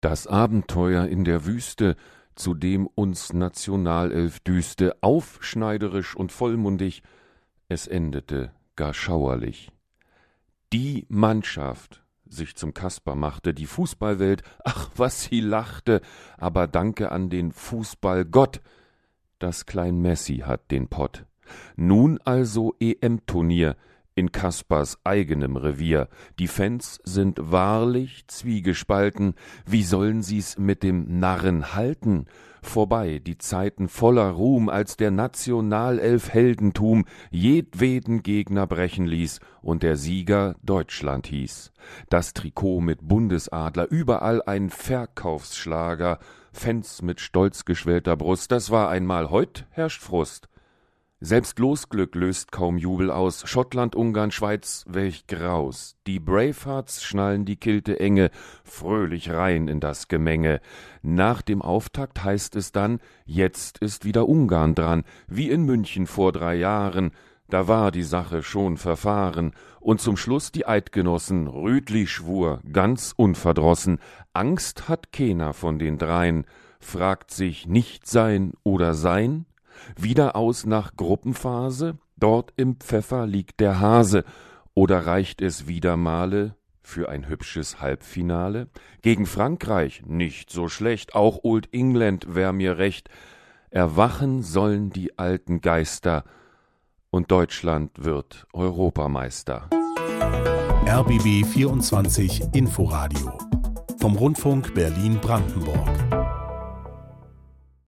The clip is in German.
Das Abenteuer in der Wüste, zu dem uns Nationalelf düste, aufschneiderisch und vollmundig, es endete gar schauerlich. Die Mannschaft sich zum Kasper machte, die Fußballwelt, ach, was sie lachte, aber danke an den Fußballgott, das Klein Messi hat den Pott. Nun also EM-Turnier, in Kaspers eigenem Revier. Die Fans sind wahrlich zwiegespalten. Wie sollen sie's mit dem Narren halten? Vorbei die Zeiten voller Ruhm, als der Nationalelf Heldentum jedweden Gegner brechen ließ und der Sieger Deutschland hieß. Das Trikot mit Bundesadler, überall ein Verkaufsschlager, Fans mit stolz geschwellter Brust, das war einmal, heut herrscht Frust. Selbst Losglück löst kaum Jubel aus. Schottland, Ungarn, Schweiz, welch Graus. Die Bravehearts schnallen die Kilte enge, fröhlich rein in das Gemenge. Nach dem Auftakt heißt es dann, jetzt ist wieder Ungarn dran, wie in München vor drei Jahren. Da war die Sache schon verfahren. Und zum Schluss die Eidgenossen, Rüdli schwur, ganz unverdrossen, Angst hat keiner von den dreien, fragt sich nicht sein oder sein, wieder aus nach Gruppenphase, dort im Pfeffer liegt der Hase, oder reicht es wieder Male für ein hübsches Halbfinale? Gegen Frankreich nicht so schlecht, auch Old England wär mir recht. Erwachen sollen die alten Geister, und Deutschland wird Europameister. RBB 24 Inforadio vom Rundfunk Berlin Brandenburg.